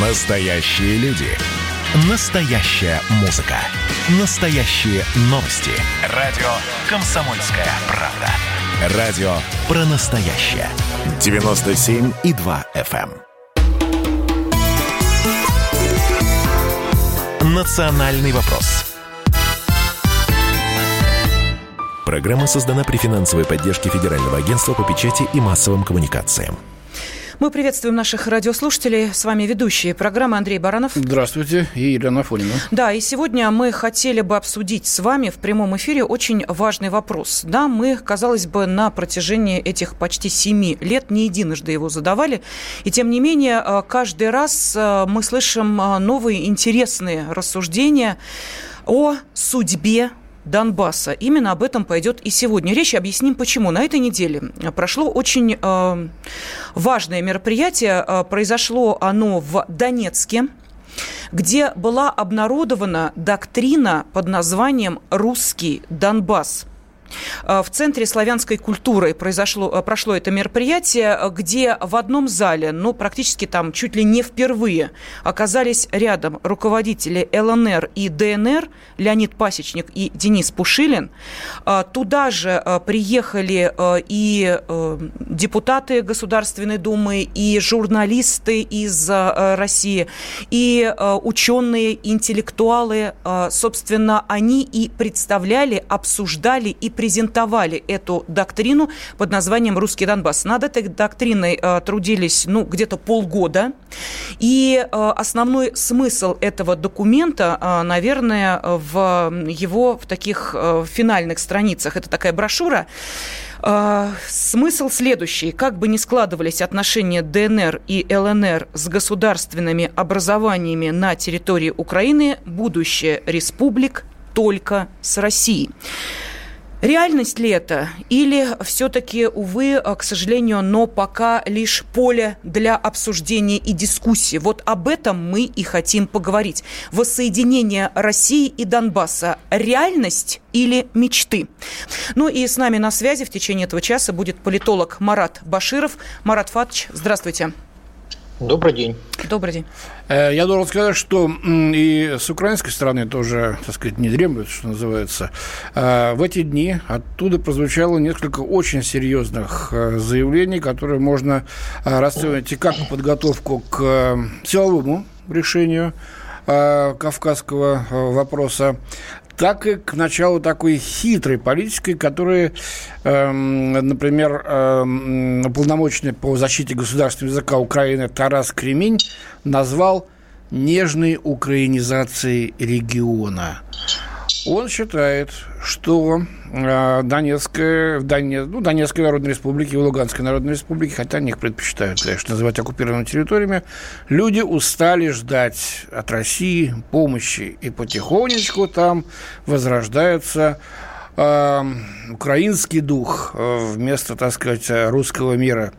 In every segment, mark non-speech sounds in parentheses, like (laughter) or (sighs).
Настоящие люди. Настоящая музыка. Настоящие новости. Радио «Комсомольская правда». Радио про настоящее. 97,2 FM. эм. Национальный вопрос. Программа создана при финансовой поддержке Федерального агентства по печати и массовым коммуникациям. Мы приветствуем наших радиослушателей. С вами ведущие программы Андрей Баранов. Здравствуйте, и Елена Афонина. Да, и сегодня мы хотели бы обсудить с вами в прямом эфире очень важный вопрос. Да, мы, казалось бы, на протяжении этих почти семи лет не единожды его задавали. И тем не менее, э, каждый раз э, мы слышим э, новые интересные рассуждения о судьбе Донбасса. Именно об этом пойдет и сегодня речь. Объясним почему. На этой неделе прошло очень э, важное мероприятие. Э, произошло оно в Донецке где была обнародована доктрина под названием «Русский Донбасс». Э, в Центре славянской культуры произошло, э, прошло это мероприятие, где в одном зале, ну, практически там чуть ли не впервые, оказались рядом руководители ЛНР и ДНР, Леонид Пасечник и Денис Пушилин. Э, туда же приехали и депутаты Государственной Думы, и журналисты из России, и ученые, интеллектуалы. Собственно, они и представляли, обсуждали и презентовали эту доктрину под названием «Русский Донбасс». Над этой доктриной э, трудились ну, где-то полгода. И э, основной смысл этого документа, э, наверное, в его в таких финальных страницах. Это такая брошюра. Смысл следующий. Как бы ни складывались отношения ДНР и ЛНР с государственными образованиями на территории Украины, будущее республик только с Россией. Реальность ли это? Или все-таки, увы, к сожалению, но пока лишь поле для обсуждения и дискуссии? Вот об этом мы и хотим поговорить. Воссоединение России и Донбасса – реальность или мечты? Ну и с нами на связи в течение этого часа будет политолог Марат Баширов. Марат Фатович, здравствуйте. Добрый день. Добрый день. Э, я должен сказать, что и с украинской стороны тоже, так сказать, не дремлют, что называется. Э, в эти дни оттуда прозвучало несколько очень серьезных э, заявлений, которые можно расценивать и как подготовку к силовому решению кавказского вопроса, так и к началу такой хитрой политики, которая, эм, например, эм, уполномоченный по защите государственного языка Украины Тарас Кремень назвал нежной украинизацией региона. Он считает, что э, Донецкая, ну, Донецкой Народной Республике и Луганской Народной Республике, хотя они их предпочитают, конечно, называть оккупированными территориями, люди устали ждать от России помощи, и потихонечку там возрождаются э, украинский дух э, вместо, так сказать, русского мира.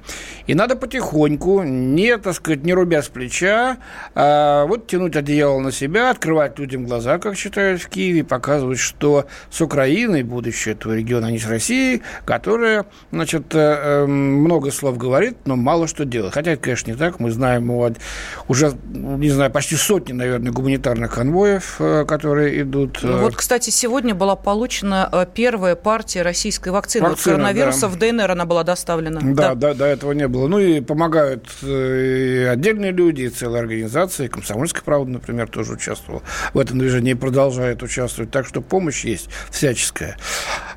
И надо потихоньку, не, так сказать, не рубя с плеча, а вот тянуть одеяло на себя, открывать людям глаза, как считают в Киеве, показывать, что с Украиной будущее этого региона, а не с Россией, которая, значит, э, эм, много слов говорит, но мало что делает. Хотя это, конечно, не так. Мы знаем о уже, не знаю, почти сотни, наверное, гуманитарных конвоев, которые идут. Ну, вот, кстати, сегодня была получена первая партия российской вакцины, вакцина, от коронавируса. Да. В ДНР она была доставлена. Да, да, да, до этого не было. Ну и помогают э, и отдельные люди, и целые организации. Комсомольская правда, например, тоже участвовала в этом движении и продолжает участвовать. Так что помощь есть всяческая.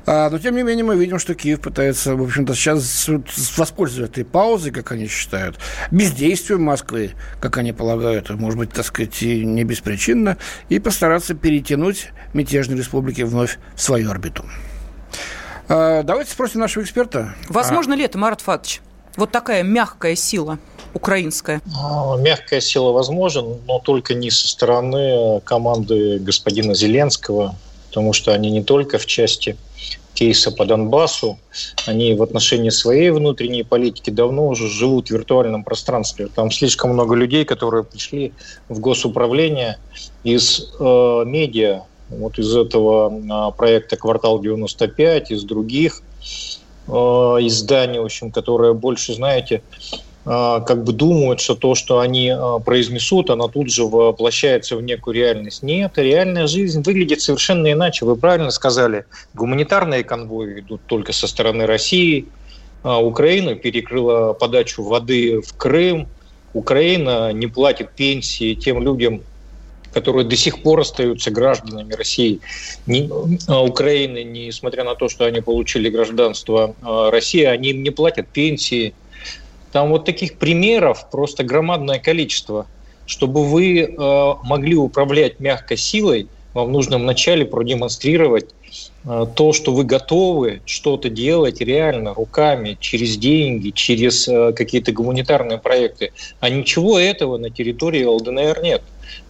А, но, тем не менее, мы видим, что Киев пытается, в общем-то, сейчас воспользоваться этой паузой, как они считают, бездействием Москвы, как они полагают, может быть, так сказать, и не беспричинно, и постараться перетянуть мятежные республики вновь в свою орбиту. А, давайте спросим нашего эксперта. Возможно а... ли это, Марат Фатович? Вот такая мягкая сила украинская? А, мягкая сила возможен, но только не со стороны команды господина Зеленского, потому что они не только в части кейса по Донбассу, они в отношении своей внутренней политики давно уже живут в виртуальном пространстве. Там слишком много людей, которые пришли в госуправление из э, медиа, вот из этого э, проекта «Квартал 95», из других – Э, издание, в общем, которое больше, знаете, как бы думают, что то, что они произнесут, оно тут же воплощается в некую реальность. Нет, реальная жизнь выглядит совершенно иначе. Вы правильно сказали, гуманитарные конвои идут только со стороны России, Украина перекрыла подачу воды в Крым, Украина не платит пенсии тем людям, которые до сих пор остаются гражданами России, не, а, Украины, несмотря на то, что они получили гражданство а, России, они им не платят пенсии. Там вот таких примеров просто громадное количество. Чтобы вы э, могли управлять мягкой силой, вам нужно вначале продемонстрировать э, то, что вы готовы что-то делать реально руками, через деньги, через э, какие-то гуманитарные проекты. А ничего этого на территории ЛДНР нет.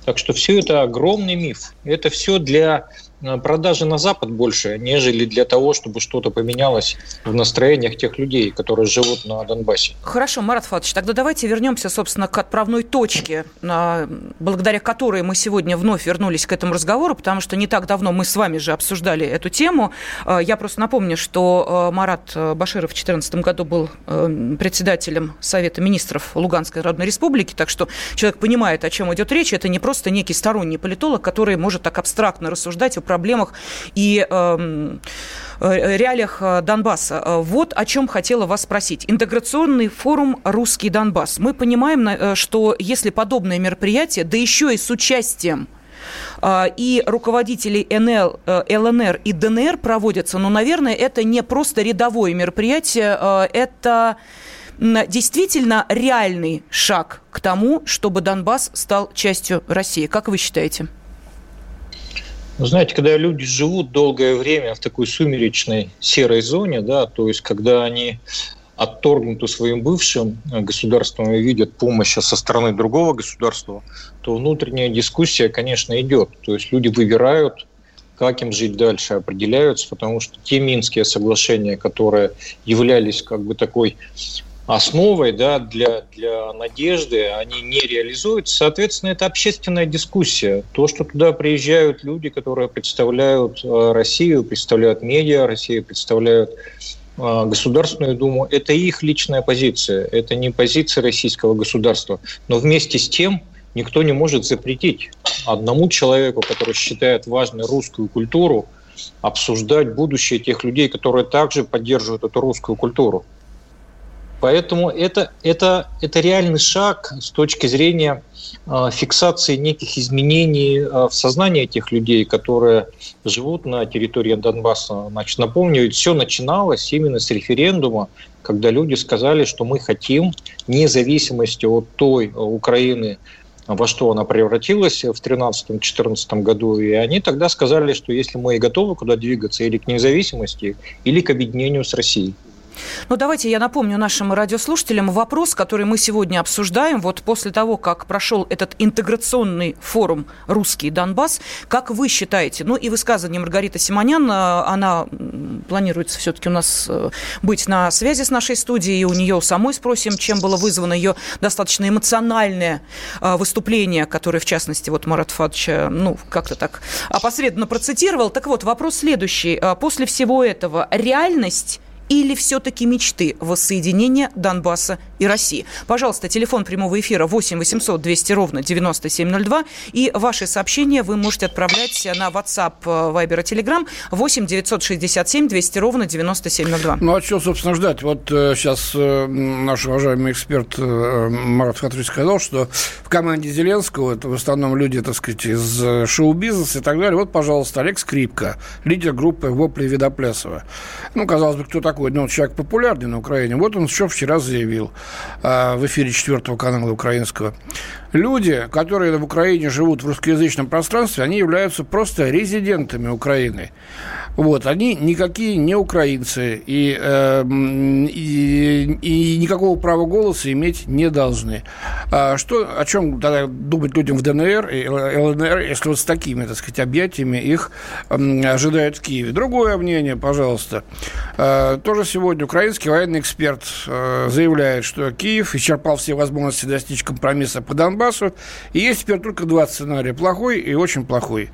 Так что все это огромный миф. Это все для продажи на Запад больше, нежели для того, чтобы что-то поменялось в настроениях тех людей, которые живут на Донбассе. Хорошо, Марат Фатович, тогда давайте вернемся, собственно, к отправной точке, благодаря которой мы сегодня вновь вернулись к этому разговору, потому что не так давно мы с вами же обсуждали эту тему. Э, я просто напомню, что Марат Баширов в 2014 году был председателем Совета министров Луганской Народной Республики, так что человек понимает, о чем идет речь. Это не просто некий сторонний политолог, который может так абстрактно рассуждать, проблемах и эм, э, реалиях э, Донбасса. Э, вот о чем хотела вас спросить. Интеграционный форум «Русский Донбасс». Мы понимаем, что если подобное мероприятие, да еще и с участием и руководителей НЛ, ЛНР и ДНР проводятся, но, наверное, это не просто рядовое мероприятие, это действительно реальный шаг к тому, чтобы Донбасс стал частью России. Как вы считаете? Ну, знаете, когда люди живут долгое время в такой сумеречной серой зоне, да, то есть когда они отторгнуты своим бывшим государством и видят помощь со стороны другого государства, то внутренняя дискуссия, конечно, идет. То есть люди выбирают, как им жить дальше, определяются, потому что те Минские соглашения, которые являлись как бы такой основой да, для, для надежды, они не реализуются. Соответственно, это общественная дискуссия. То, что туда приезжают люди, которые представляют э, Россию, представляют медиа Россию, представляют э, Государственную Думу, это их личная позиция, это не позиция российского государства. Но вместе с тем никто не может запретить одному человеку, который считает важной русскую культуру, обсуждать будущее тех людей, которые также поддерживают эту русскую культуру. Поэтому это, это, это реальный шаг с точки зрения э, фиксации неких изменений э, в сознании этих людей, которые живут на территории Донбасса. Значит, напомню, все начиналось именно с референдума, когда люди сказали, что мы хотим независимости от той Украины, во что она превратилась в 2013-2014 году. И они тогда сказали, что если мы и готовы куда двигаться, или к независимости, или к объединению с Россией. Ну, давайте я напомню нашим радиослушателям вопрос, который мы сегодня обсуждаем. Вот после того, как прошел этот интеграционный форум «Русский Донбасс», как вы считаете, ну и высказывание Маргариты Симонян, э, она планируется все-таки у нас э, быть на связи с нашей студией, и у нее самой спросим, чем было вызвано ее достаточно эмоциональное э, выступление, которое, в частности, вот Марат Фадович, ну, как-то так опосредованно процитировал. Так вот, вопрос следующий. После всего этого реальность или все-таки мечты воссоединения Донбасса и России? Пожалуйста, телефон прямого эфира 8 800 200 ровно 9702. И ваши сообщения вы можете отправлять на WhatsApp, э, Viber и Telegram 8 967 200 ровно 9702. Ну, а что, собственно, ждать? Вот э, сейчас э, наш уважаемый эксперт э, Марат Хатович сказал, что в команде Зеленского, это в основном люди, так сказать, из э, шоу-бизнеса и так далее. Вот, пожалуйста, Олег Скрипка, лидер группы «Вопли Видоплясова». Ну, казалось бы, кто такой? Такой, ну, человек популярный на Украине. Вот он еще вчера заявил э, в эфире четвертого канала украинского. Люди, которые в Украине живут в русскоязычном пространстве, они являются просто резидентами Украины. Вот, они никакие не украинцы и, э, и, и никакого права голоса иметь не должны. А что, о чем тогда думать людям в ДНР и ЛНР, если вот с такими, так сказать, объятиями их э, ожидают в Киеве? Другое мнение, пожалуйста. Э, тоже сегодня украинский военный эксперт э, заявляет, что Киев исчерпал все возможности достичь компромисса по Донбассу, и есть теперь только два сценария – плохой и очень плохой.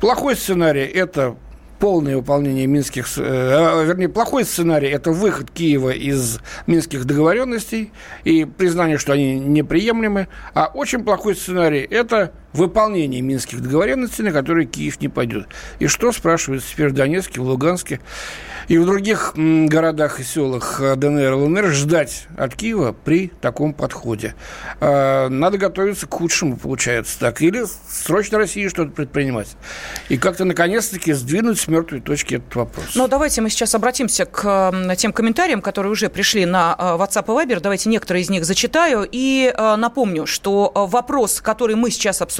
Плохой сценарий – это полное выполнение минских, э, вернее, плохой сценарий – это выход Киева из минских договоренностей и признание, что они неприемлемы, а очень плохой сценарий – это выполнение минских договоренностей, на которые Киев не пойдет. И что, спрашивается теперь в Донецке, в Луганске и в других городах и селах э, ДНР ЛНР ждать от Киева при таком подходе? А, надо готовиться к худшему, получается так. Или срочно России что-то предпринимать. И как-то, наконец-таки, сдвинуть с мертвой точки этот вопрос. Ну, давайте мы сейчас обратимся к тем комментариям, которые уже пришли на э, WhatsApp и Viber. Давайте некоторые из них зачитаю. И э, напомню, что вопрос, который мы сейчас обсуждаем,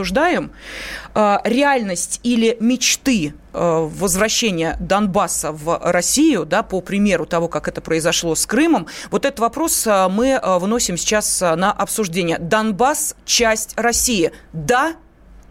реальность или мечты Э, возвращения Донбасса в Россию, да, по примеру того, как это произошло с Крымом, вот этот вопрос э, мы э, выносим сейчас на обсуждение. Донбасс – часть России. Да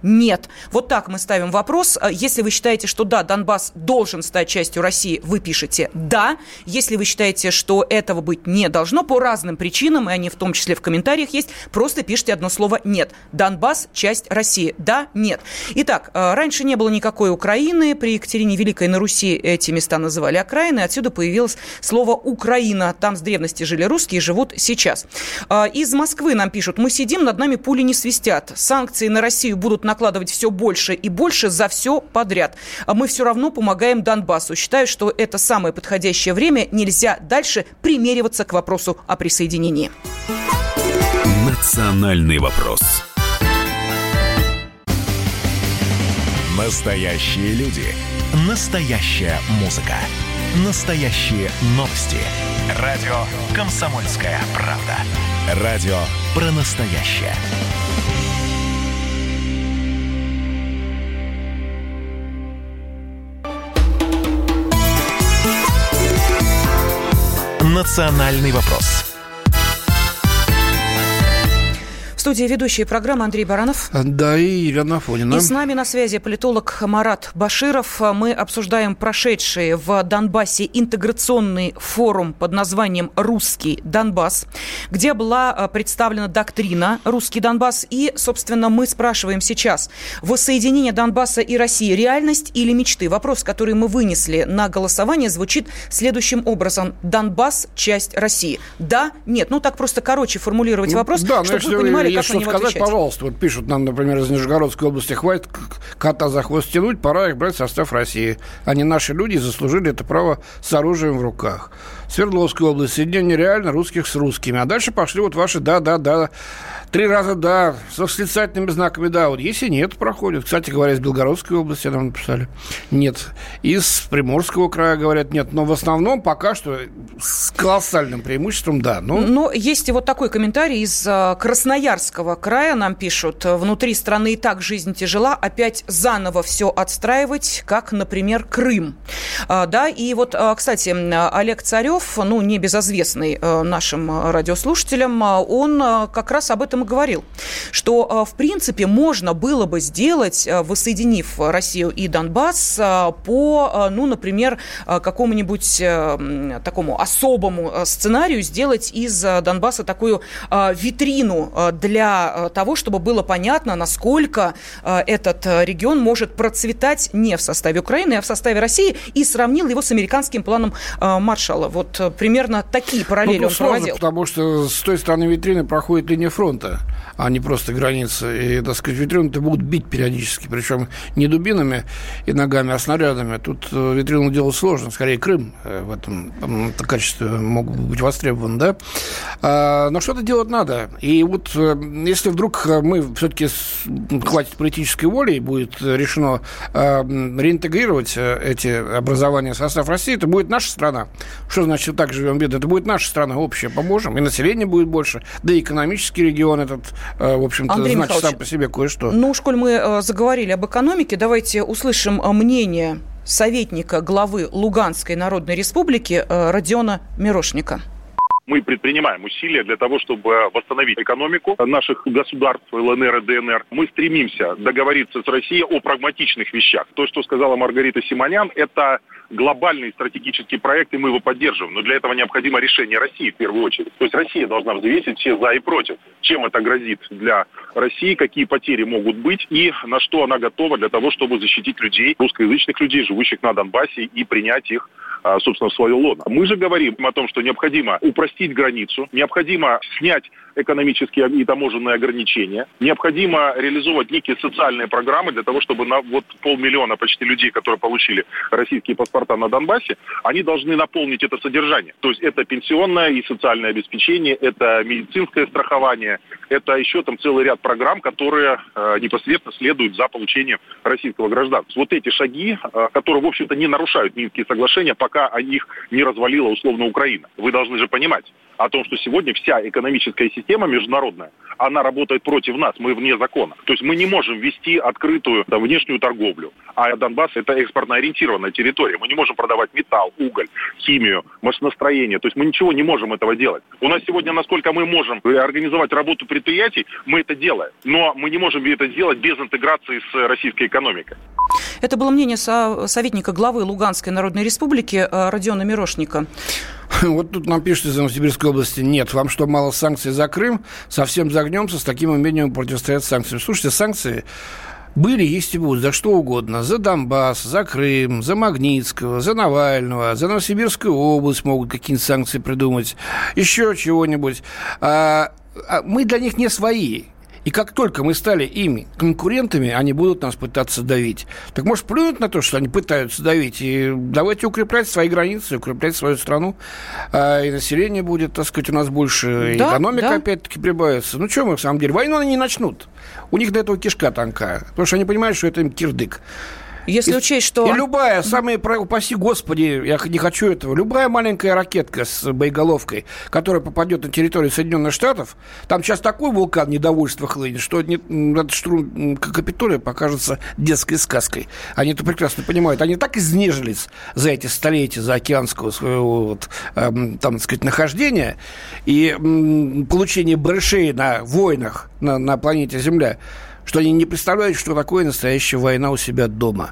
нет. Вот так мы ставим вопрос. Э, если вы считаете, что да, Донбасс должен стать частью России, вы пишете «да». Если вы считаете, что этого быть не должно по разным причинам, и они в том числе в комментариях есть, просто пишите одно слово «нет». Донбасс – часть России. Да, нет. Итак, э, раньше не было никакой Украины. При Екатерине Великой на Руси эти места называли окраины. Отсюда появилось слово «Украина». Там с древности жили русские, живут сейчас. Э, из Москвы нам пишут «Мы сидим, над нами пули не свистят. Санкции на Россию будут накладывать все больше и больше за все подряд. А мы все равно помогаем Донбассу. Считаю, что это самое подходящее время. Нельзя дальше примериваться к вопросу о присоединении. Национальный вопрос. Настоящие люди. Настоящая музыка. Настоящие новости. Радио «Комсомольская правда». Радио про настоящее. «Национальный вопрос» студии ведущие программы Андрей Баранов. Да, и Ирина Афонина. И с нами на связи политолог Марат Баширов. Мы обсуждаем прошедший в Донбассе интеграционный форум под названием «Русский Донбасс», где была а, представлена доктрина «Русский Донбасс». И, собственно, мы спрашиваем сейчас, воссоединение Донбасса и России – реальность или мечты? Вопрос, который мы вынесли на голосование, звучит следующим образом. Донбасс – часть России. Да, нет. Ну, так просто короче формулировать ну, вопрос, да, чтобы вы понимали, есть что сказать, отвечать. пожалуйста. Вот пишут нам, например, из Нижегородской области, хватит кота за хвост тянуть, пора их брать в состав России. Они наши люди заслужили это право с оружием в руках. Свердловская область, соединение реально русских с русскими. А дальше пошли вот ваши да-да-да Три раза да, с восклицательными знаками да. Вот если нет, проходит. Кстати говоря, из Белгородской области нам написали. Нет. Из Приморского края говорят нет. Но в основном пока что с колоссальным преимуществом да. Но, но есть и вот такой комментарий из э, Красноярского края. Нам пишут, внутри страны и так жизнь тяжела. Опять заново все отстраивать, как, например, Крым. А, да, и вот, а, кстати, Олег Царев, ну, небезызвестный нашим радиослушателям, он как раз об этом этом и говорил, что, э, в принципе, можно было бы сделать, э, воссоединив Россию и Донбасс э, по, ну, например, какому-нибудь такому особому сценарию, сделать из Донбасса такую витрину для того, чтобы было понятно, насколько этот регион может процветать не в составе Украины, а в составе России, и сравнил его с американским планом Маршалла. Вот примерно такие параллели ну, он проводил. Потому что с той стороны витрины проходит линия фронта фронта, а не просто границы. И, так сказать, витрину-то будут бить периодически, причем не дубинами и ногами, а снарядами. Тут э, витрину делать сложно, скорее Крым э, в этом качестве могут быть востребованы, да. А, но что-то делать надо. И вот э, если вдруг мы все-таки хватит политической воли и будет решено реинтегрировать эти образования в состав России, это будет наша страна. Что значит так живем беды? Это будет наша страна общая, поможем. И население будет больше, да и экономический регион этот, э, в общем-то, Андрей значит Михайлович, сам по себе кое-что. Ну, уж коль мы э, заговорили об экономике, давайте услышим э, мнение советника главы Луганской Народной Республики Родиона Мирошника. Мы предпринимаем усилия для того, чтобы восстановить экономику наших государств ЛНР и ДНР. Мы стремимся договориться с Россией о прагматичных вещах. То, что сказала Маргарита Симонян, это глобальный стратегический проект, и мы его поддерживаем. Но для этого необходимо решение России в первую очередь. То есть Россия должна взвесить все за и против. Чем это грозит для России, какие потери могут быть и на что она готова для того, чтобы защитить людей, русскоязычных людей, живущих на Донбассе, и принять их собственно, в свое лоно. Мы же говорим о том, что необходимо упростить границу, необходимо снять экономические и таможенные ограничения. Необходимо реализовывать некие социальные программы для того, чтобы на вот полмиллиона почти людей, которые получили российские паспорта на Донбассе, они должны наполнить это содержание. То есть это пенсионное и социальное обеспечение, это медицинское страхование, это еще там целый ряд программ, которые э, непосредственно следуют за получением российского гражданства. Вот эти шаги, э, которые, в общем-то, не нарушают Минские соглашения, пока их не развалила условно Украина. Вы должны же понимать о том, что сегодня вся экономическая система международная, она работает против нас, мы вне закона. То есть мы не можем вести открытую там, внешнюю торговлю. А Донбасс это экспортно-ориентированная территория. Мы не можем продавать металл, уголь, химию, машиностроение. То есть мы ничего не можем этого делать. У нас сегодня, насколько мы можем организовать работу предприятий, мы это делаем. Но мы не можем это сделать без интеграции с российской экономикой. Это было мнение советника главы Луганской Народной Республики э, Родиона Мирошника. (laughs) Вот тут нам пишут из Новосибирской области, нет, вам что, мало санкций за Крым? Совсем загнемся, с таким умением противостоять санкциям. Слушайте, санкции были, есть и будут, за что угодно. За Донбасс, за Крым, за Магнитского, за Навального, за Новосибирскую область могут какие-нибудь санкции придумать, еще чего-нибудь. А, а мы для них не свои. И как только мы стали ими конкурентами, они будут нас пытаться давить. Так может плюнуть на то, что они пытаются давить, и давайте укреплять свои границы, укреплять свою страну, а, и население будет, так сказать, у нас больше, да, экономика да. опять-таки прибавится. Ну что мы, в самом деле, войну они не начнут. У них до этого кишка тонкая, потому что они понимают, что это им кирдык. Если и, учесть, что... И любая, самые, упаси господи, я не хочу этого, любая маленькая ракетка с боеголовкой, которая попадет на территорию Соединенных Штатов, там сейчас такой вулкан недовольства хлынет, что не, этот штурм Капитолия покажется детской сказкой. Они это прекрасно понимают. Они так изнежились за эти столетия, за океанского своего, вот, эм, там, так сказать, нахождения и эм, получения брышей на войнах на, на планете Земля, что они не представляют, что такое настоящая война у себя дома.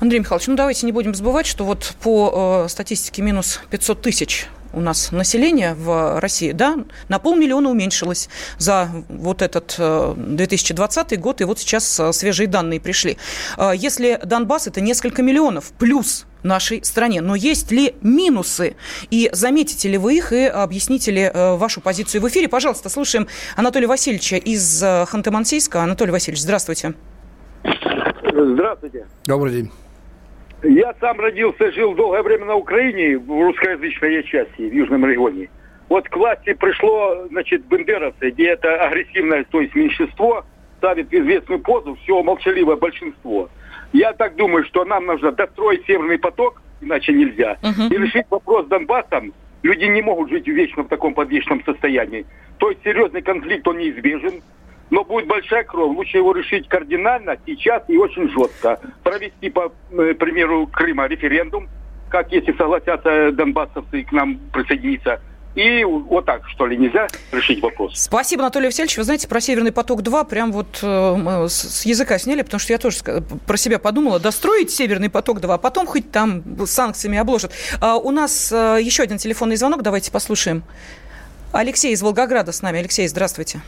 Андрей Михайлович, ну давайте не будем забывать, что вот по э, статистике минус 500 тысяч у нас население в России, да, на полмиллиона уменьшилось за вот этот 2020 э, год, и вот сейчас э, свежие данные пришли. Э, если Донбасс – это несколько миллионов плюс нашей стране. Но есть ли минусы? И заметите ли вы их и объясните ли вашу позицию в эфире? Пожалуйста, слушаем Анатолия Васильевича из Ханты-Мансийска. Анатолий Васильевич, здравствуйте. Здравствуйте. Добрый день. Я сам родился, жил долгое время на Украине, в русскоязычной части, в Южном регионе. Вот к власти пришло, значит, бендеровцы, где это агрессивное, то есть меньшинство, ставит известную позу все молчаливое большинство. Я так думаю, что нам нужно достроить Северный поток, иначе нельзя, uh-huh. и решить вопрос с Донбассом. Люди не могут жить вечно в таком подвешенном состоянии. То есть серьезный конфликт, он неизбежен но будет большая кровь. Лучше его решить кардинально, сейчас и очень жестко. Провести, по э, примеру, Крыма референдум, как если согласятся донбассовцы к нам присоединиться. И вот так, что ли, нельзя решить вопрос. Спасибо, Анатолий Васильевич. Вы знаете, про «Северный поток-2» прям вот э, с языка сняли, потому что я тоже про себя подумала. Достроить «Северный поток-2», а потом хоть там санкциями обложат. А у нас э, еще один телефонный звонок, давайте послушаем. Алексей из Волгограда с нами. Алексей, здравствуйте.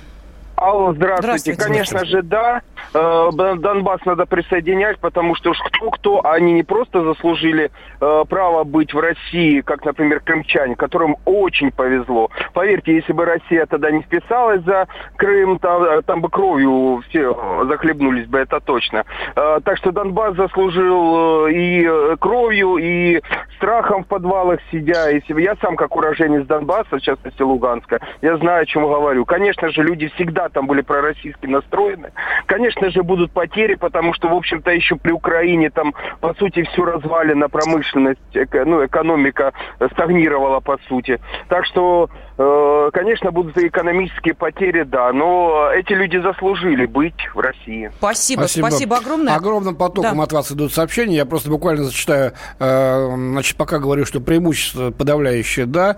Алло, здравствуйте. здравствуйте. Конечно же, да. Э, Донбасс надо присоединять, потому что уж кто-кто, они не просто заслужили э, право быть в России, как, например, крымчане, которым очень повезло. Поверьте, если бы Россия тогда не вписалась за Крым, там, э, там бы кровью все захлебнулись бы, это точно. Так что Донбасс заслужил и кровью, и страхом в подвалах сидя. Если я сам, как уроженец Донбасса, в частности Луганска, я знаю, о чем говорю. Конечно же, люди всегда там были пророссийски настроены. Конечно же, будут потери, потому что, в общем-то, еще при Украине там, по сути, все развалено, промышленность, ну, экономика стагнировала, по сути. Так что конечно, будут и экономические потери, да, но эти люди заслужили быть в России. Спасибо, спасибо, спасибо огромное. Огромным потоком да. от вас идут сообщения. Я просто буквально зачитаю, э, значит, пока говорю, что преимущество подавляющее, да.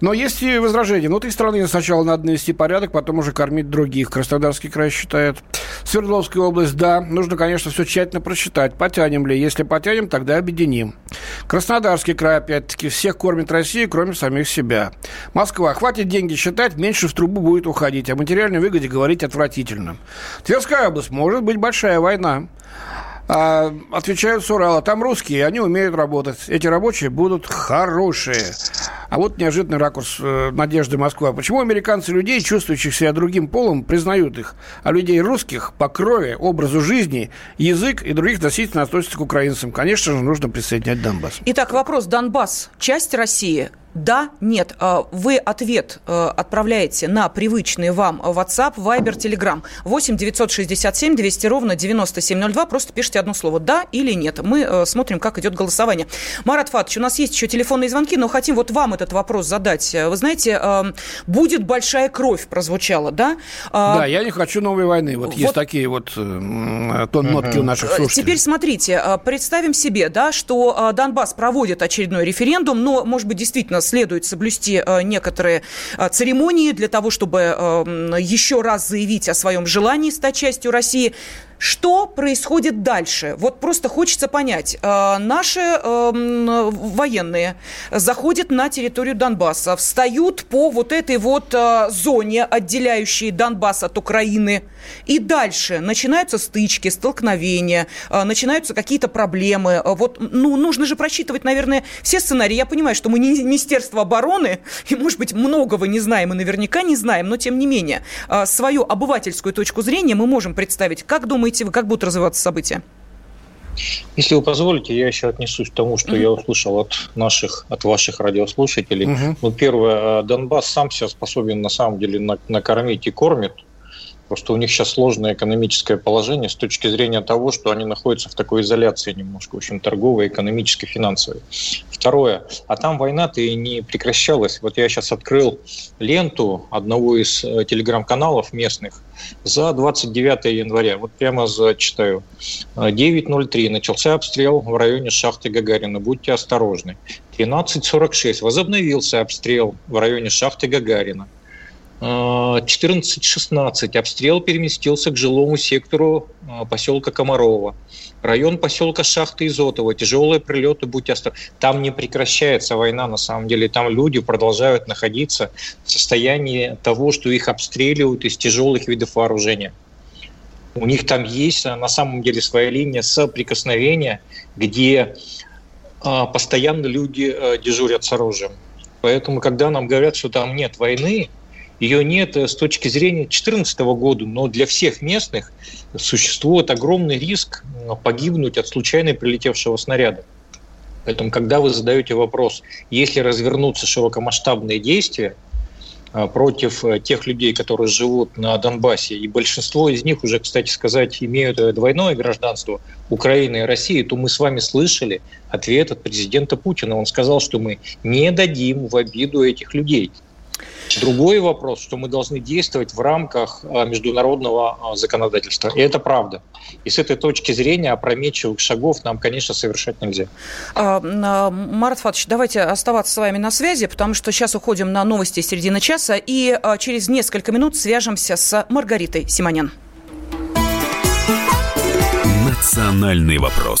Но есть и возражения. Внутри страны сначала надо навести порядок, потом уже кормить других. Краснодарский край считает. Свердловская область, да. Нужно, конечно, все тщательно просчитать. Потянем ли? Если потянем, тогда объединим. Краснодарский край, опять-таки, всех кормит Россия, кроме самих себя. Москва хватит деньги считать, меньше в трубу будет уходить. О материальной выгоде говорить отвратительно. Тверская область. Может быть большая война. А, отвечают с Урала. Там русские, они умеют работать. Эти рабочие будут хорошие. А вот неожиданный ракурс э, Надежды Москва. Почему американцы людей, чувствующих себя другим полом, признают их, а людей русских по крови, образу жизни, язык и других носительно относятся к украинцам? Конечно же, нужно присоединять Донбасс. Итак, вопрос. Донбасс – часть России? Да, нет. А, вы ответ э, отправляете на привычный вам WhatsApp, Viber, Telegram. 8 967 200 ровно 9702. Просто пишите одно слово «да» или «нет». Мы э, смотрим, как идет голосование. Марат Фатович, у нас есть еще телефонные звонки, но хотим вот вам этот вопрос задать. Вы знаете, э, будет большая кровь прозвучала, да? А, да, я не хочу новой войны. Вот, вот есть такие вот тон нотки у наших слушателей. Теперь смотрите, представим себе, да, что Донбасс проводит очередной референдум, но, может быть, действительно следует соблюсти э, некоторые э, церемонии для того, чтобы э, еще раз заявить о своем желании стать частью России. Что происходит дальше? Вот просто хочется понять. Э, наши э, военные заходят на территорию Донбасса, встают по вот этой вот зоне, отделяющей Донбасс от Украины, и дальше начинаются стычки, столкновения, начинаются какие-то проблемы. Вот, ну, нужно же просчитывать, наверное, все сценарии. Я понимаю, что мы не Министерство обороны, (laughs) и, может быть, многого не знаем и наверняка не знаем, но, тем не менее, свою обывательскую точку зрения мы можем представить. Как думаете, думаете вы, как будут развиваться события? Если вы позволите, я еще отнесусь к тому, что mm-hmm. я услышал от наших, от ваших радиослушателей. Mm-hmm. Ну, первое, э, Донбасс сам себя способен на самом деле накормить и кормит. Просто у них сейчас сложное экономическое положение с точки зрения того, что они находятся в такой изоляции немножко, в общем, торговой, экономической, финансовой. Второе, а там война-то и не прекращалась. Вот я сейчас открыл ленту одного из э, телеграм-каналов местных за 29 января. Вот прямо зачитаю. 9.03 начался обстрел в районе шахты Гагарина. Будьте осторожны. 13.46 возобновился обстрел в районе шахты Гагарина. 14-16 обстрел переместился к жилому сектору а, поселка Комарова. Район поселка Шахты Изотова. Тяжелые прилеты, будьте осторожны. Там не прекращается война, на самом деле. Там люди продолжают находиться в состоянии того, что их обстреливают из тяжелых видов вооружения. У них там есть на самом деле своя линия соприкосновения, где а, постоянно люди а, дежурят с оружием. Поэтому, когда нам говорят, что там нет войны, ее нет э, с точки зрения 2014 года, но для всех местных существует огромный риск погибнуть от случайно прилетевшего снаряда. Поэтому, когда вы задаете вопрос, если развернутся широкомасштабные действия э, против э, тех людей, которые живут на Донбассе, и большинство из них уже, кстати сказать, имеют двойное гражданство Украины и России, то мы с вами слышали ответ от президента Путина. Он сказал, что мы не дадим в обиду этих людей. Другой вопрос, что мы должны действовать в рамках а, международного а, законодательства. И это правда. И с этой точки зрения опрометчивых шагов нам, конечно, совершать нельзя. А, Марат Фатович, давайте оставаться с вами на связи, потому что сейчас уходим на новости середины часа и через несколько минут свяжемся с Маргаритой Симонян. Национальный вопрос.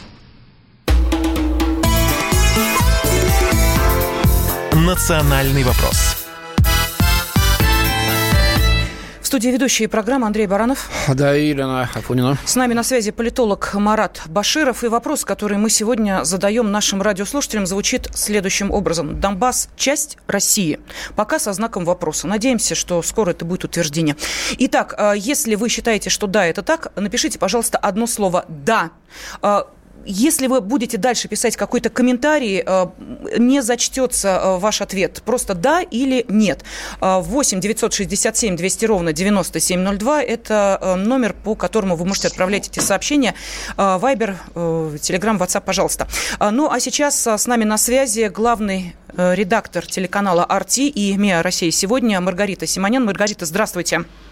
«Национальный вопрос» студии ведущие программы Андрей Баранов. Да, и Елена Афонина. С нами на связи политолог Марат Баширов. И вопрос, который мы сегодня задаем нашим радиослушателям, звучит следующим образом. Донбасс – часть России. Пока со знаком вопроса. Надеемся, что скоро это будет утверждение. Итак, э, если вы считаете, что да, это так, напишите, пожалуйста, одно слово «да». Если вы будете дальше писать какой-то комментарий, э, не зачтется э, ваш ответ. Просто да или нет. 8 967 200 ровно 9702 – это э, номер, по которому вы можете отправлять эти сообщения. Вайбер, Телеграм, WhatsApp, пожалуйста. Ну, а сейчас с нами на связи главный редактор телеканала «Арти» и МИА России сегодня» Маргарита Симонян. Маргарита, здравствуйте. Здравствуйте.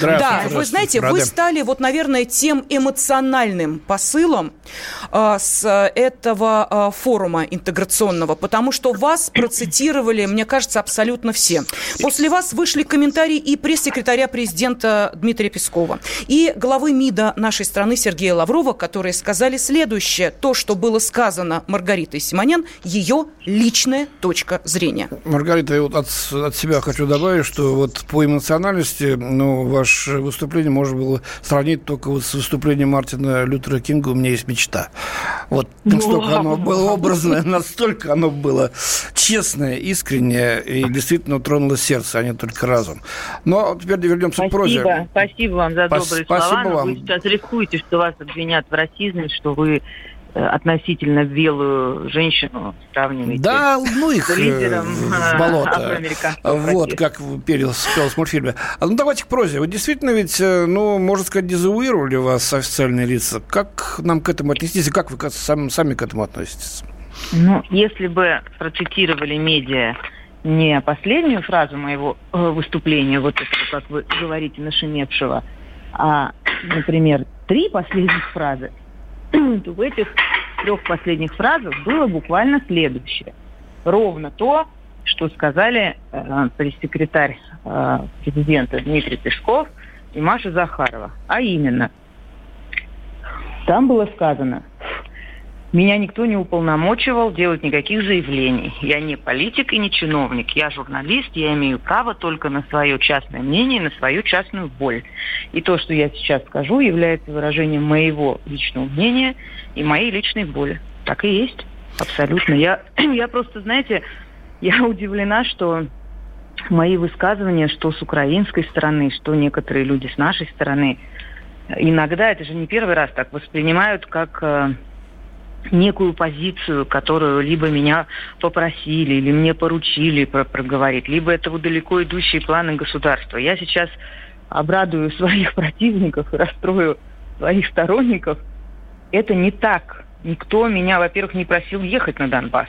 Да, вы знаете, Рады. вы стали вот, наверное, тем эмоциональным посылом э, с этого э, форума интеграционного, потому что вас процитировали, мне кажется, абсолютно все. После вас вышли комментарии и пресс-секретаря президента Дмитрия Пескова, и главы МИДа нашей страны Сергея Лаврова, которые сказали следующее. То, что было сказано Маргаритой Симонян, ее личная точка зрения. Маргарита, я вот от, от себя хочу добавить, что вот по эмоциональности ну, ваше выступление можно было сравнить только вот с выступлением Мартина Лютера Кинга «У меня есть мечта». Вот настолько оно было образное, (laughs) настолько оно было честное, искреннее и действительно тронуло сердце, а не только разум. Но теперь вернемся спасибо, к прозе. Спасибо вам за добрые спасибо слова. Вам. Вы сейчас рискуете, что вас обвинят в расизме, что вы относительно белую женщину сравниваете да, ну их с лидером э, в болото. Вот, как спел в мультфильме. А, ну, давайте к прозе. Вы действительно ведь, э, ну, можно сказать, дезавуировали вас официальные лица. Как нам к этому отнестись и как вы сами, сами к этому относитесь? Ну, если бы процитировали медиа не последнюю фразу моего выступления, вот это, как вы говорите, нашумевшего, а, например, три последних фразы – то (clears throat) в этих трех последних фразах было буквально следующее. Ровно то, что сказали э, пресс-секретарь э, президента Дмитрий Пешков и Маша Захарова. А именно, там было сказано, меня никто не уполномочивал делать никаких заявлений. Я не политик и не чиновник. Я журналист, я имею право только на свое частное мнение, на свою частную боль. И то, что я сейчас скажу, является выражением моего личного мнения и моей личной боли. Так и есть. Абсолютно. Я, (clears throat) я просто, знаете, я (laughs) удивлена, что мои высказывания, что с украинской стороны, что некоторые люди с нашей стороны, иногда, это же не первый раз так воспринимают, как э, некую позицию, которую либо меня попросили, или мне поручили про проговорить, либо это вот далеко идущие планы государства. Я сейчас обрадую (laughs) своих противников и расстрою своих сторонников. Это не так. Никто меня, во-первых, не просил ехать на Донбасс,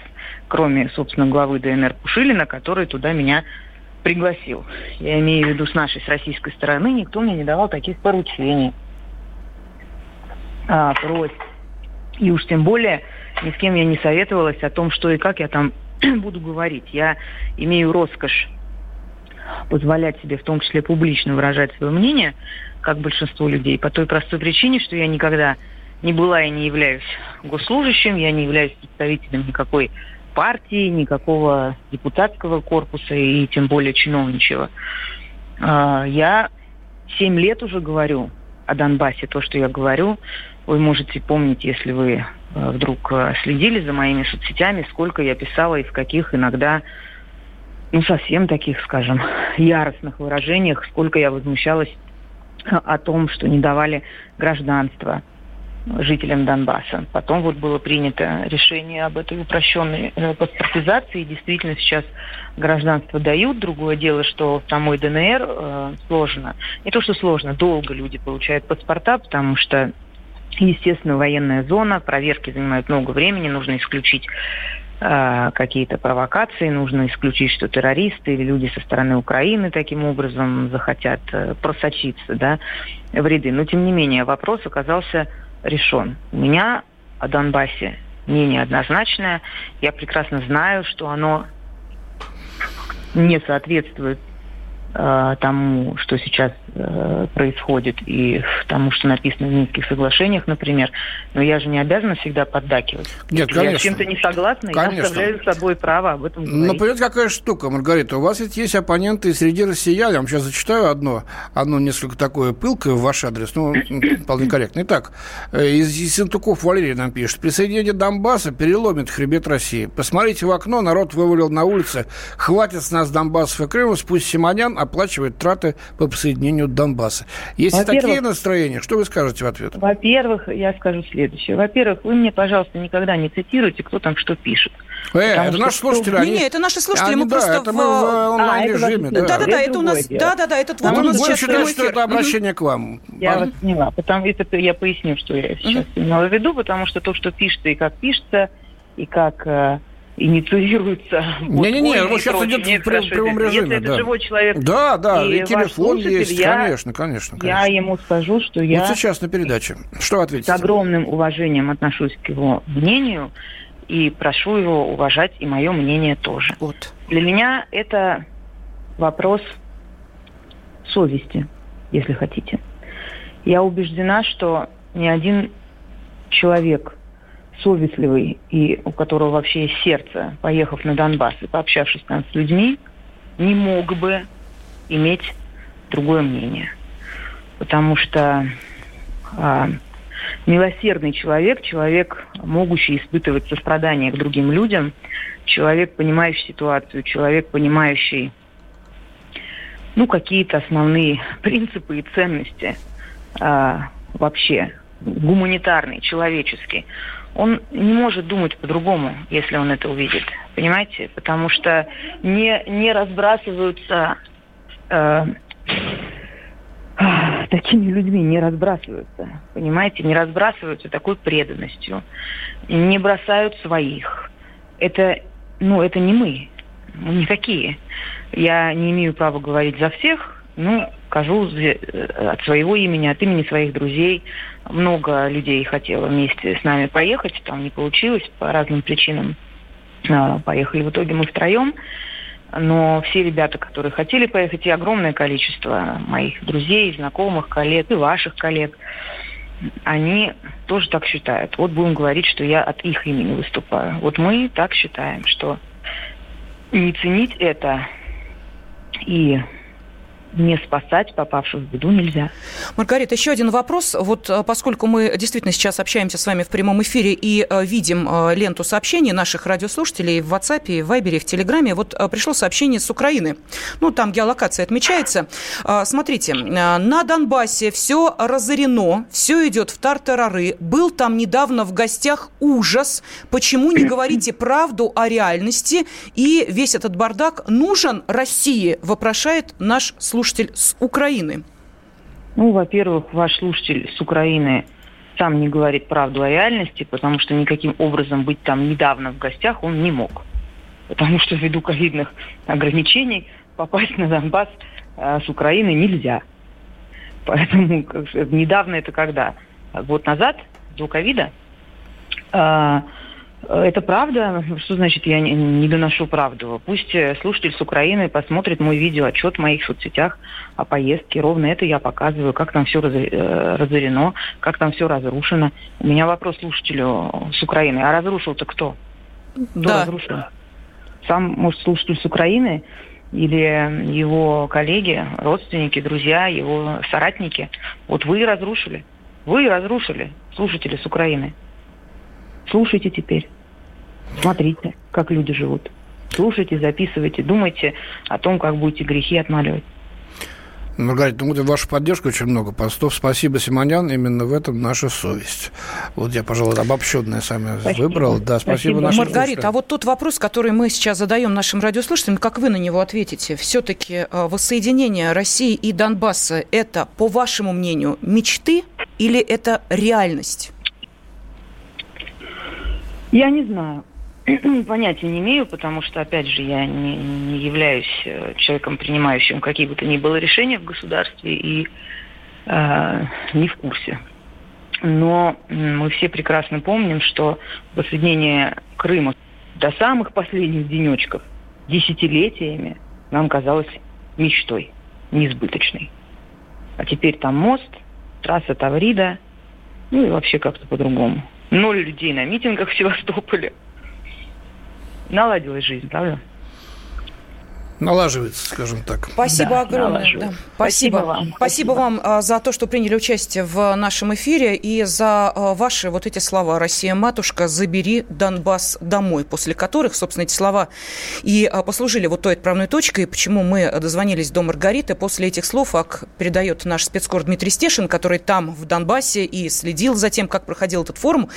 кроме, собственно, главы ДНР Пушилина, который туда меня пригласил. Я имею в виду с нашей, с российской стороны, никто мне не давал таких поручений. А, просьб. И уж тем более ни с кем я не советовалась о том, что и как я там (clears throat) буду говорить. Я имею роскошь позволять себе в том числе публично выражать свое мнение, как большинство людей, по той простой причине, что я никогда не была и не являюсь госслужащим, я не являюсь представителем никакой партии, никакого депутатского корпуса и тем более чиновничего. А, я семь лет уже говорю о Донбассе, то, что я говорю, вы можете помнить, если вы э, вдруг э, следили за моими соцсетями, сколько я писала и в каких иногда, ну, совсем таких, скажем, (laughs) яростных выражениях, сколько я возмущалась о том, что не давали гражданство жителям Донбасса. Потом вот было принято решение об этой упрощенной паспортизации. И действительно сейчас гражданство дают. Другое дело, что в самой ДНР э, сложно. Не то, что сложно, долго люди получают паспорта, потому что Естественно, военная зона, проверки занимают много времени, нужно исключить э, какие-то провокации, нужно исключить, что террористы или люди со стороны Украины таким образом захотят э, просочиться да, в ряды. Но, тем не менее, вопрос оказался решен. У меня о Донбассе мнение однозначное. Я прекрасно знаю, что оно не соответствует э, тому, что сейчас происходит, и тому, что написано в Минских соглашениях, например. Но я же не обязана всегда поддакивать. Нет, Если конечно. я с чем-то не согласна, конечно. я оставляю за собой право об этом говорить. Но понимаете, какая штука, Маргарита? У вас ведь есть оппоненты среди россиян. Я вам сейчас зачитаю одно, одно несколько такое пылкое в ваш адрес, ну, вполне корректно. Итак, э, из Ессентуков Валерий нам пишет. Присоединение Донбасса переломит хребет России. Посмотрите в окно, народ вывалил на улице. Хватит с нас Донбассов и Крыма, пусть Симонян оплачивает траты по присоединению Донбасса. Есть такие настроения, что вы скажете в ответ? Во-первых, я скажу следующее. Во-первых, вы мне, пожалуйста, никогда не цитируйте, кто там что пишет. Э, это наши слушатели, они... Не, не, это наши слушатели, они, мы да, просто это в... мы в онлайн-режиме. А, да, да, да, да, это у нас, да, да, да, этот вот ну, у нас сейчас считать, что это обращение к вам. Я вас поняла, потому это я поясню, что я сейчас имела в виду, потому что то, что пишется и как пишется, и как э, инициируется. Не-не-не, вот, сейчас идет в прям, прямом режиме. Если да. это живой человек. Да, да, и, и телефон есть, я, конечно, конечно, конечно. Я ему скажу, что я... Вот сейчас на передаче. Что ответите? С огромным уважением отношусь к его мнению и прошу его уважать и мое мнение тоже. Вот. Для меня это вопрос совести, если хотите. Я убеждена, что ни один человек совестливый и у которого вообще есть сердце, поехав на Донбасс и пообщавшись там с людьми, не мог бы иметь другое мнение. Потому что а, милосердный человек, человек, могущий испытывать сострадание к другим людям, человек, понимающий ситуацию, человек, понимающий ну, какие-то основные (laughs) принципы и ценности а, вообще, гуманитарный, человеческий, он не может думать по-другому, если он это увидит. Понимаете? Потому что не, не разбрасываются э, (sighs) такими людьми, не разбрасываются. Понимаете? Не разбрасываются такой преданностью. Не бросают своих. Это, ну, это не мы. Мы не такие. Я не имею права говорить за всех, ну, скажу от своего имени, от имени своих друзей. Много людей хотело вместе с нами поехать, там не получилось по разным причинам. Поехали в итоге мы втроем. Но все ребята, которые хотели поехать, и огромное количество моих друзей, знакомых, коллег и ваших коллег, они тоже так считают. Вот будем говорить, что я от их имени выступаю. Вот мы так считаем, что не ценить это и не спасать попавших в беду нельзя. Маргарита, еще один вопрос. Вот э, поскольку мы действительно сейчас общаемся с вами в прямом эфире и э, видим э, ленту сообщений наших радиослушателей в WhatsApp, в Viber, в Телеграме, вот пришло сообщение с Украины. Ну, там геолокация отмечается. Смотрите, на Донбассе все разорено, все идет в тартарары. Был там недавно в гостях ужас. Почему не говорите (clears throat) правду о реальности? И весь этот бардак нужен России, вопрошает наш слушатель слушатель с Украины? Ну, во-первых, ваш слушатель с Украины сам не говорит правду о реальности, потому что никаким образом быть там недавно в гостях он не мог. Потому что ввиду ковидных ограничений попасть на Донбасс э, с Украины нельзя. Поэтому (laughs) как, недавно это когда? Год назад, до ковида, э, это правда? Что значит я не, не доношу правду? Пусть э, слушатель с Украины посмотрит мой видеоотчет в моих соцсетях о поездке. Ровно это я показываю, как там все э, разорено, как там все разрушено. У меня вопрос слушателю с Украины. А разрушил-то кто? Кто да. разрушил? Сам, может, слушатель с Украины или его коллеги, родственники, друзья, его соратники. Вот вы разрушили. Вы разрушили слушатели с Украины. Слушайте теперь. Смотрите, как люди живут. Слушайте, записывайте, думайте о том, как будете грехи отмаливать. Маргарита, ну, ваша поддержка очень много постов. Спасибо, Симонян. Именно в этом наша совесть. Вот я, пожалуй, обобщенное сами спасибо. выбрал. Да, спасибо, спасибо. Маргарита, а вот тот вопрос, который мы сейчас задаем нашим радиослушателям, как вы на него ответите? Все-таки э, воссоединение России и Донбасса – это, по вашему мнению, мечты или это реальность? Я не знаю. (clears throat) Понятия не имею, потому что, опять же, я не, не являюсь э, человеком, принимающим какие бы то ни было решения в государстве и э, не в курсе. Но мы все прекрасно помним, что воссоединение Крыма до самых последних денечков, десятилетиями, нам казалось мечтой. несбыточный. А теперь там мост, трасса Таврида, ну и вообще как-то по-другому. Ноль людей на митингах в Севастополе. Наладилась жизнь, правда? Налаживается, скажем так. Спасибо да, огромное. Да. Спасибо. Спасибо вам. Спасибо вам а, за то, что приняли участие в нашем эфире и за а, ваши вот эти слова «Россия, матушка, забери Донбасс домой», после которых, собственно, эти слова и а, послужили вот той отправной точкой, почему мы дозвонились до Маргариты. После этих слов АК передает наш спецкор Дмитрий Стешин, который там, в Донбассе, и следил за тем, как проходил этот форум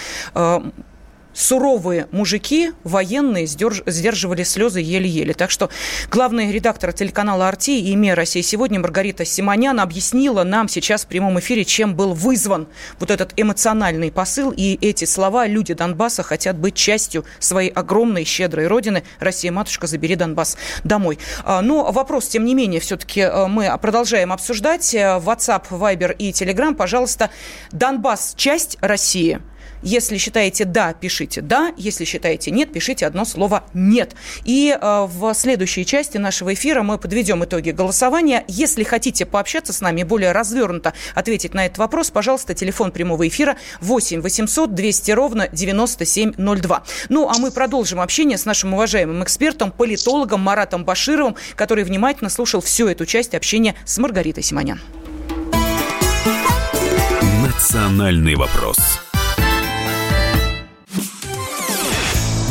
суровые мужики, военные, сдерживали слезы еле-еле. Так что главный редактор телеканала «Арти» и «ИМЕ России сегодня» Маргарита Симонян объяснила нам сейчас в прямом эфире, чем был вызван вот этот эмоциональный посыл. И эти слова люди Донбасса хотят быть частью своей огромной, щедрой родины. Россия, матушка, забери Донбасс домой. А, но вопрос, тем не менее, все-таки э, мы продолжаем обсуждать. Э, WhatsApp, Viber и Telegram, пожалуйста. Донбасс – часть России – если считаете «да», пишите «да», если считаете «нет», пишите одно слово «нет». И э, в следующей части нашего эфира мы подведем итоги голосования. Если хотите пообщаться с нами более развернуто, ответить на этот вопрос, пожалуйста, телефон прямого эфира 8 800 200 ровно 9702. Ну, а мы продолжим общение с нашим уважаемым экспертом, политологом Маратом Башировым, который внимательно слушал всю эту часть общения с Маргаритой Симонян. Национальный вопрос.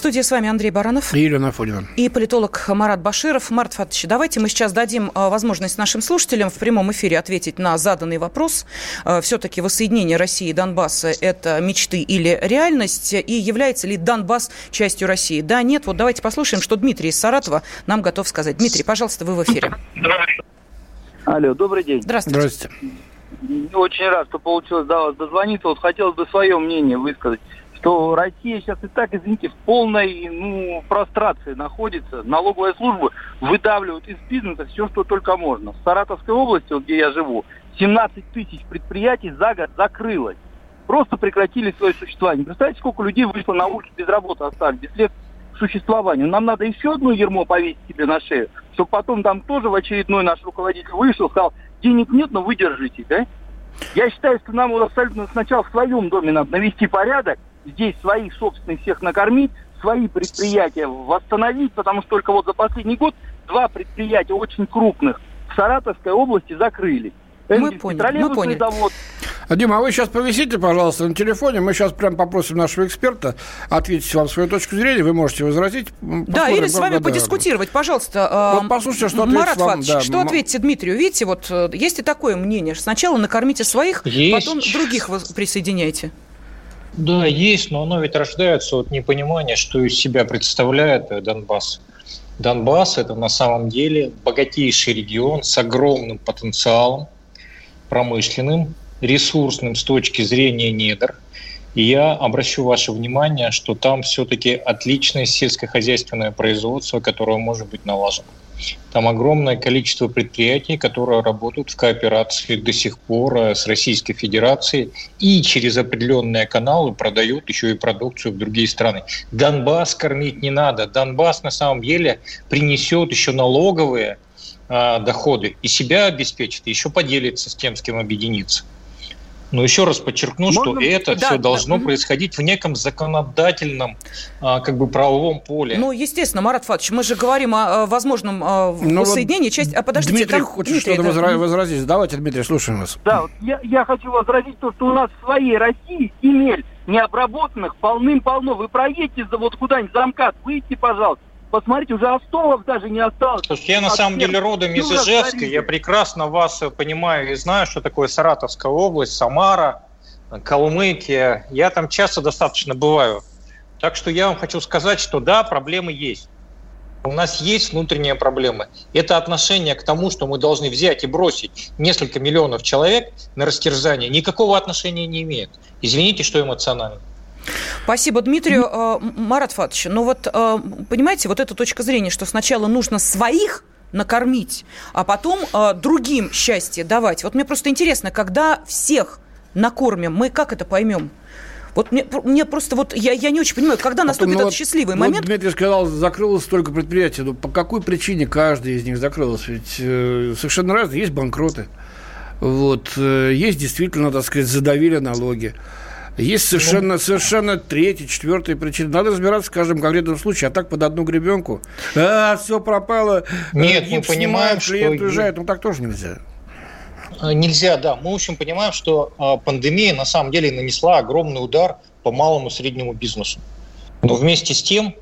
студии с вами Андрей Баранов. И Елена Афонина. И политолог Марат Баширов. Марат Фатович, давайте мы сейчас дадим а, возможность нашим слушателям в прямом эфире ответить на заданный вопрос. А, Все-таки воссоединение России и Донбасса – это мечты или реальность? И является ли Донбасс частью России? Да, нет. Вот давайте послушаем, что Дмитрий из Саратова нам готов сказать. Дмитрий, пожалуйста, вы в эфире. Алло, добрый день. Здравствуйте. Здравствуйте. Очень рад, что получилось до вас дозвониться. Вот хотелось бы свое мнение высказать что Россия сейчас и так, извините, в полной ну, прострации находится. Налоговая служба выдавливает из бизнеса все, что только можно. В Саратовской области, вот где я живу, 17 тысяч предприятий за год закрылось. Просто прекратили свое существование. Представляете, сколько людей вышло на улицу без работы, остались, без лет существования. Нам надо еще одно ермо повесить себе на шею, чтобы потом там тоже в очередной наш руководитель вышел, сказал, денег нет, но вы держите, да? Я считаю, что нам абсолютно сначала в своем доме надо навести порядок, здесь своих собственных всех накормить, свои предприятия восстановить, потому что только вот за последний год два предприятия очень крупных в Саратовской области закрыли. Мы поняли, мы поняли. Завод. А, Дима, а вы сейчас повисите, пожалуйста, на телефоне. Мы сейчас прям попросим нашего эксперта ответить вам свою точку зрения. Вы можете возразить. Да, или с вами подискутировать, пожалуйста. Вот послушайте, что Марат вам. да, что ответите Дмитрию? Видите, вот э, есть и такое мнение. Сначала накормите своих, есть. потом других присоединяйте. Да, есть, но оно ведь рождается от непонимания, что из себя представляет э, Донбасс. Донбасс – это на самом деле богатейший регион с огромным потенциалом промышленным, ресурсным с точки зрения недр. И я обращу ваше внимание, что там все-таки отличное сельскохозяйственное производство, которое может быть налажено. Там огромное количество предприятий, которые работают в кооперации до сих пор э, с Российской Федерацией и через определенные каналы продают еще и продукцию в другие страны. Донбасс кормить не надо. Донбасс на самом деле принесет еще налоговые э, доходы и себя обеспечит, и еще поделится с тем, с кем объединиться. Но еще раз подчеркну, Можно? что это да, все должно да. происходить в неком законодательном а, как бы правовом поле. Ну, естественно, Марат Фатович, мы же говорим о, возможном а, ну, воссоединении. Вот Часть... А подождите, Дмитрий там... хочет Дмитрий, что-то это... возразить. Давайте, Дмитрий, слушаем вас. Да, вот я, я хочу возразить то, что у нас в своей России земель необработанных полным-полно. Вы проедете за вот куда-нибудь за МКАД, выйдите, пожалуйста Посмотрите, уже остовов даже не осталось. Слушайте, я на самом деле родом из Ижевска. Я прекрасно вас понимаю и знаю, что такое Саратовская область, Самара, Калмыкия. Я там часто достаточно бываю. Так что я вам хочу сказать, что да, проблемы есть. У нас есть внутренние проблемы. Это отношение к тому, что мы должны взять и бросить несколько миллионов человек на растерзание, никакого отношения не имеет. Извините, что эмоционально. Спасибо, Дмитрию. Э, Марат Фатович, ну вот, э, понимаете, вот эта точка зрения, что сначала нужно своих накормить, а потом э, другим счастье давать. Вот мне просто интересно, когда всех накормим, мы как это поймем? Вот мне, мне просто вот я, я не очень понимаю, когда наступит ну, этот счастливый ну, момент. Дмитрий сказал, закрылось столько предприятий. Ну, по какой причине каждый из них закрылось? Ведь э, совершенно разные. Есть банкроты. Вот, э, есть действительно, так сказать, задавили налоги. Есть совершенно, совершенно третья, четвертая причина. Надо разбираться в каждом конкретном случае, а так под одну гребенку. А, все пропало. Нет, мы понимаем, что... Клиент уезжает, ну так тоже нельзя. А, нельзя, да. Мы, в общем, понимаем, что а, пандемия на самом деле нанесла огромный удар по малому и среднему бизнесу. Но вместе с тем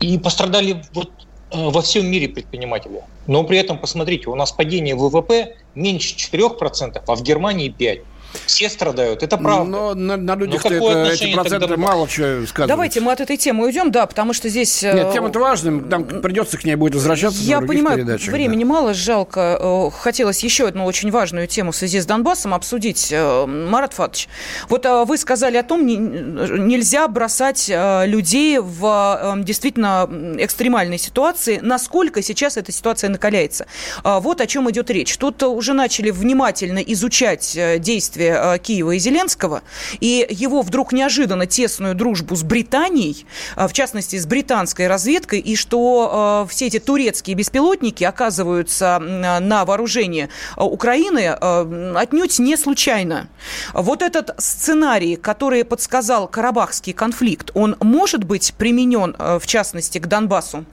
и пострадали вот а, во всем мире предприниматели. Но при этом, посмотрите, у нас падение ВВП меньше 4%, а в Германии 5%. Все страдают, это правда. Но на, на людях-то это, эти проценты тогда... мало чего сказывают. Давайте мы от этой темы уйдем, да, потому что здесь... Э, Нет, тема-то важная, нам придется к ней будет возвращаться Я понимаю, времени да. мало, жалко. Э, хотелось еще одну очень важную тему в связи с Донбассом обсудить. Э, Марат Фатович, вот вы сказали о том, нельзя бросать людей в действительно экстремальной ситуации. Насколько сейчас эта ситуация накаляется? Вот о чем идет речь. Тут уже начали внимательно изучать действия действия э, Киева и Зеленского, и его вдруг неожиданно тесную дружбу с Британией, э, в частности, с британской разведкой, и что э, все эти турецкие беспилотники оказываются на вооружении Украины отнюдь не случайно. Вот этот сценарий, который подсказал Карабахский конфликт, он может быть применен, в частности, к Донбассу?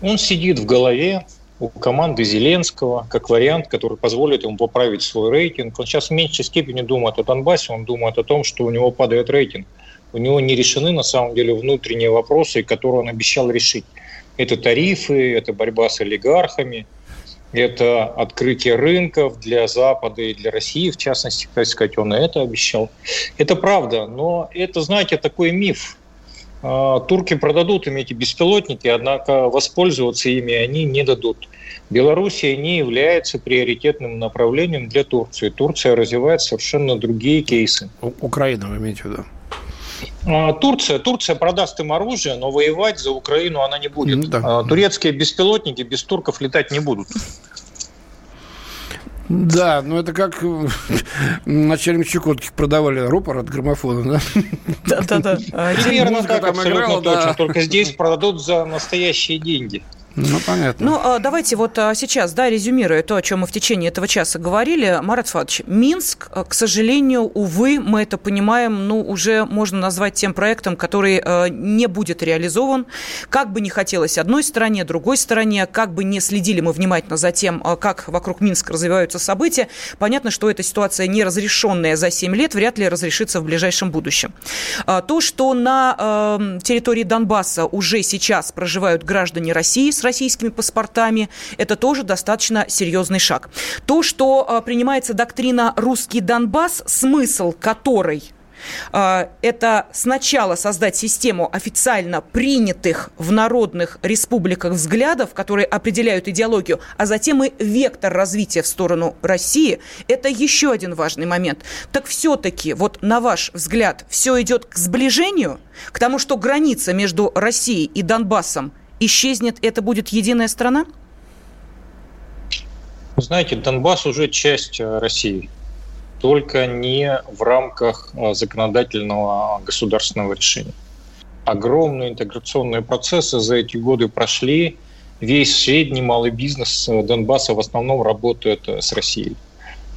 Он сидит в голове у команды Зеленского, как вариант, который позволит ему поправить свой рейтинг. Он сейчас в меньшей степени думает о Донбассе, он думает о том, что у него падает рейтинг. У него не решены на самом деле внутренние вопросы, которые он обещал решить. Это тарифы, это борьба с олигархами, это открытие рынков для Запада и для России, в частности, так сказать, он и это обещал. Это правда, но это, знаете, такой миф. А, турки продадут им эти беспилотники, однако воспользоваться ими они не дадут. Белоруссия не является приоритетным направлением для Турции. Турция развивает совершенно другие кейсы. Украина, вы имеете в виду? А, Турция, Турция продаст им оружие, но воевать за Украину она не будет. Ну, да. А, турецкие беспилотники без турков летать не будут. Да, ну это как (laughs) начальник Чукотки продавали рупор от граммофона, да? Да-да-да. Примерно так, абсолютно точно. Только здесь продадут за настоящие деньги. Ну, понятно. Ну, а, давайте вот а, сейчас, да, резюмируя то, о чем мы в течение этого часа говорили. Марат Фадович, Минск, а, к сожалению, увы, мы это понимаем, ну, уже можно назвать тем проектом, который не будет реализован. Как бы не хотелось одной стороне, другой стороне, как бы не следили мы внимательно за тем, как вокруг Минска развиваются события, понятно, что эта ситуация неразрешенная за 7 лет вряд ли разрешится в ближайшем будущем. То, что на территории Донбасса уже сейчас проживают граждане России с российскими паспортами, это тоже достаточно серьезный шаг. То, что а, принимается доктрина «русский Донбасс», смысл которой а, это сначала создать систему официально принятых в народных республиках взглядов, которые определяют идеологию, а затем и вектор развития в сторону России. Это еще один важный момент. Так все-таки, вот на ваш взгляд, все идет к сближению, к тому, что граница между Россией и Донбассом исчезнет, это будет единая страна? Знаете, Донбасс уже часть э, России, только не в рамках э, законодательного государственного решения. Огромные интеграционные процессы за эти годы прошли. Весь средний малый бизнес э, Донбасса в основном работает с Россией.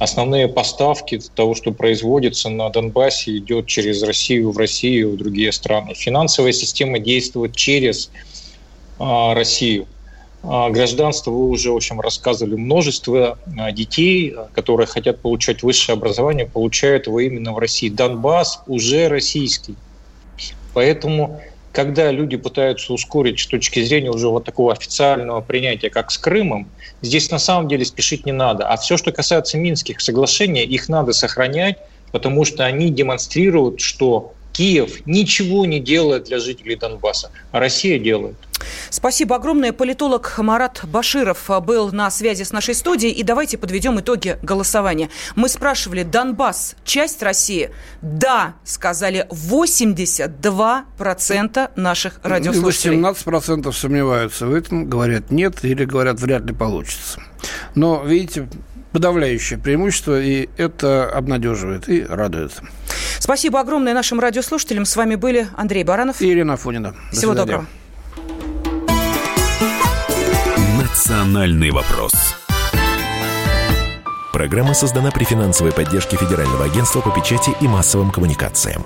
основные поставки того, что производится на Донбассе, идет через Россию в Россию в другие страны. Финансовая система действует через Россию. А, гражданство вы уже, в общем, рассказывали. Множество а, детей, которые хотят получать высшее образование, получают его именно в России. Донбасс уже российский. Поэтому когда люди пытаются ускорить с точки зрения уже вот такого официального принятия, как с Крымом, здесь на самом деле спешить не надо. А все, что касается Минских соглашений, их надо сохранять, потому что они демонстрируют, что Киев ничего не делает для жителей Донбасса, а Россия делает. Спасибо огромное. Политолог Марат Баширов был на связи с нашей студией. И давайте подведем итоги голосования. Мы спрашивали, Донбасс – часть России? Да, сказали 82% наших радиослушателей. 18% сомневаются в этом, говорят нет или говорят вряд ли получится. Но, видите, подавляющее преимущество, и это обнадеживает и радует. Спасибо огромное нашим радиослушателям. С вами были Андрей Баранов и Ирина Фонина. До Всего свидания. доброго. «Национальный вопрос». Программа создана при финансовой поддержке Федерального агентства по печати и массовым коммуникациям.